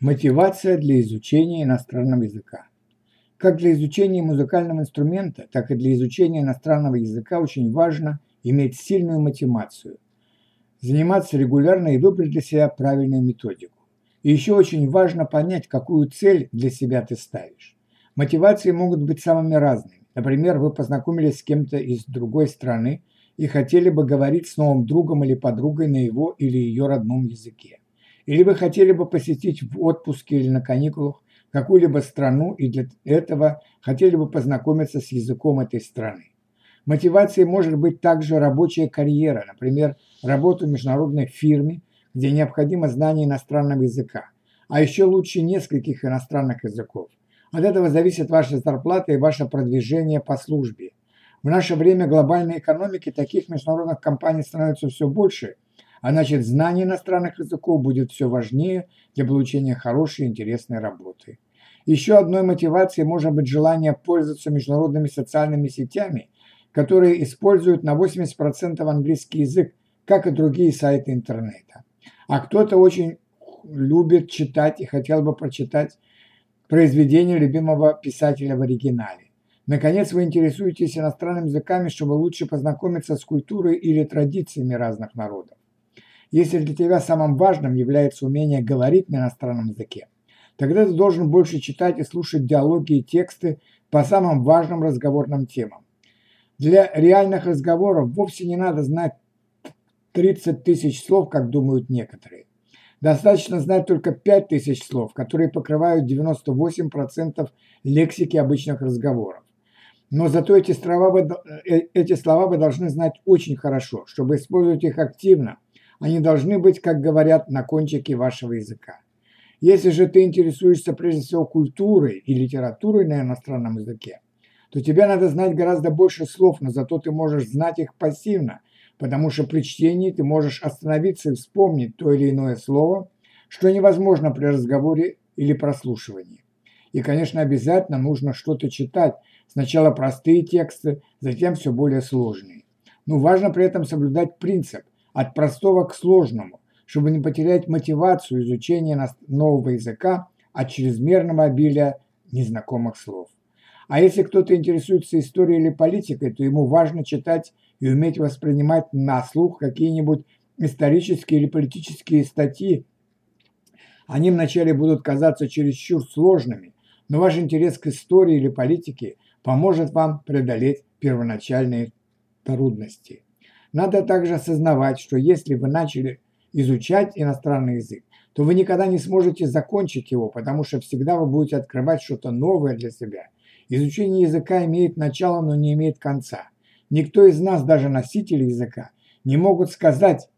Мотивация для изучения иностранного языка. Как для изучения музыкального инструмента, так и для изучения иностранного языка очень важно иметь сильную мотивацию, заниматься регулярно и выбрать для себя правильную методику. И еще очень важно понять, какую цель для себя ты ставишь. Мотивации могут быть самыми разными. Например, вы познакомились с кем-то из другой страны и хотели бы говорить с новым другом или подругой на его или ее родном языке. Или вы хотели бы посетить в отпуске или на каникулах какую-либо страну и для этого хотели бы познакомиться с языком этой страны. Мотивацией может быть также рабочая карьера, например, работа в международной фирме, где необходимо знание иностранного языка, а еще лучше нескольких иностранных языков. От этого зависит ваша зарплата и ваше продвижение по службе. В наше время глобальной экономики таких международных компаний становится все больше – а значит, знание иностранных языков будет все важнее для получения хорошей и интересной работы. Еще одной мотивацией может быть желание пользоваться международными социальными сетями, которые используют на 80% английский язык, как и другие сайты интернета. А кто-то очень любит читать и хотел бы прочитать произведение любимого писателя в оригинале. Наконец, вы интересуетесь иностранными языками, чтобы лучше познакомиться с культурой или традициями разных народов. Если для тебя самым важным является умение говорить на иностранном языке, тогда ты должен больше читать и слушать диалоги и тексты по самым важным разговорным темам. Для реальных разговоров вовсе не надо знать 30 тысяч слов, как думают некоторые. Достаточно знать только 5 тысяч слов, которые покрывают 98% лексики обычных разговоров. Но зато эти слова, вы, э, эти слова вы должны знать очень хорошо, чтобы использовать их активно – они должны быть, как говорят, на кончике вашего языка. Если же ты интересуешься прежде всего культурой и литературой на иностранном языке, то тебе надо знать гораздо больше слов, но зато ты можешь знать их пассивно, потому что при чтении ты можешь остановиться и вспомнить то или иное слово, что невозможно при разговоре или прослушивании. И, конечно, обязательно нужно что-то читать, сначала простые тексты, затем все более сложные. Но важно при этом соблюдать принцип от простого к сложному, чтобы не потерять мотивацию изучения нового языка от чрезмерного обилия незнакомых слов. А если кто-то интересуется историей или политикой, то ему важно читать и уметь воспринимать на слух какие-нибудь исторические или политические статьи. Они вначале будут казаться чересчур сложными, но ваш интерес к истории или политике поможет вам преодолеть первоначальные трудности. Надо также осознавать, что если вы начали изучать иностранный язык, то вы никогда не сможете закончить его, потому что всегда вы будете открывать что-то новое для себя. Изучение языка имеет начало, но не имеет конца. Никто из нас, даже носители языка, не могут сказать,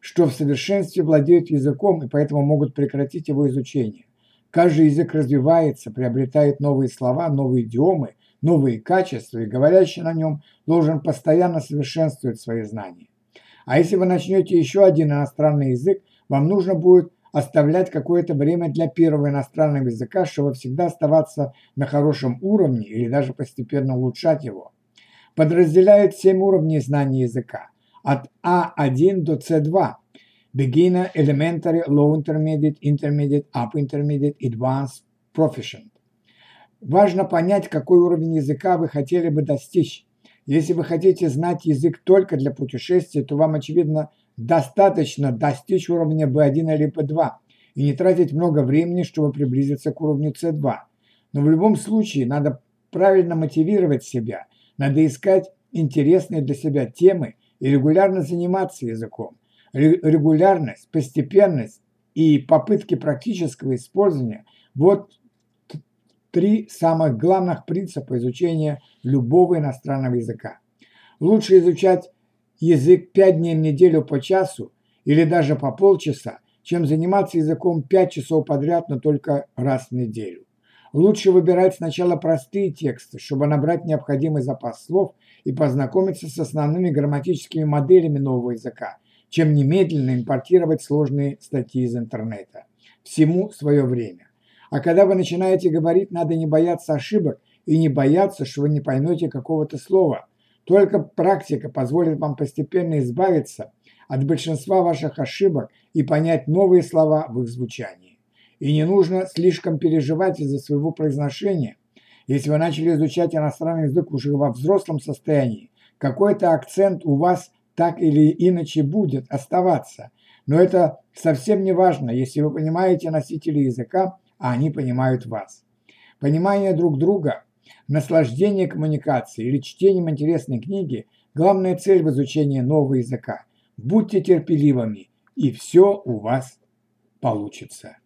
что в совершенстве владеют языком и поэтому могут прекратить его изучение. Каждый язык развивается, приобретает новые слова, новые идиомы, новые качества, и говорящий на нем должен постоянно совершенствовать свои знания. А если вы начнете еще один иностранный язык, вам нужно будет оставлять какое-то время для первого иностранного языка, чтобы всегда оставаться на хорошем уровне или даже постепенно улучшать его. Подразделяют 7 уровней знания языка от А1 до С2. Beginner, Elementary, Low Intermediate, Intermediate, Up Intermediate, Advanced, Proficient. Важно понять, какой уровень языка вы хотели бы достичь. Если вы хотите знать язык только для путешествия, то вам, очевидно, достаточно достичь уровня B1 или B2 и не тратить много времени, чтобы приблизиться к уровню C2. Но в любом случае надо правильно мотивировать себя, надо искать интересные для себя темы и регулярно заниматься языком. Регулярность, постепенность и попытки практического использования – вот три самых главных принципа изучения любого иностранного языка. Лучше изучать язык 5 дней в неделю по часу или даже по полчаса, чем заниматься языком 5 часов подряд, но только раз в неделю. Лучше выбирать сначала простые тексты, чтобы набрать необходимый запас слов и познакомиться с основными грамматическими моделями нового языка, чем немедленно импортировать сложные статьи из интернета. Всему свое время. А когда вы начинаете говорить, надо не бояться ошибок и не бояться, что вы не поймете какого-то слова. Только практика позволит вам постепенно избавиться от большинства ваших ошибок и понять новые слова в их звучании. И не нужно слишком переживать из-за своего произношения. Если вы начали изучать иностранный язык уже во взрослом состоянии, какой-то акцент у вас так или иначе будет оставаться. Но это совсем не важно, если вы понимаете носителей языка, а они понимают вас. Понимание друг друга, наслаждение коммуникацией или чтением интересной книги – главная цель в изучении нового языка. Будьте терпеливыми, и все у вас получится.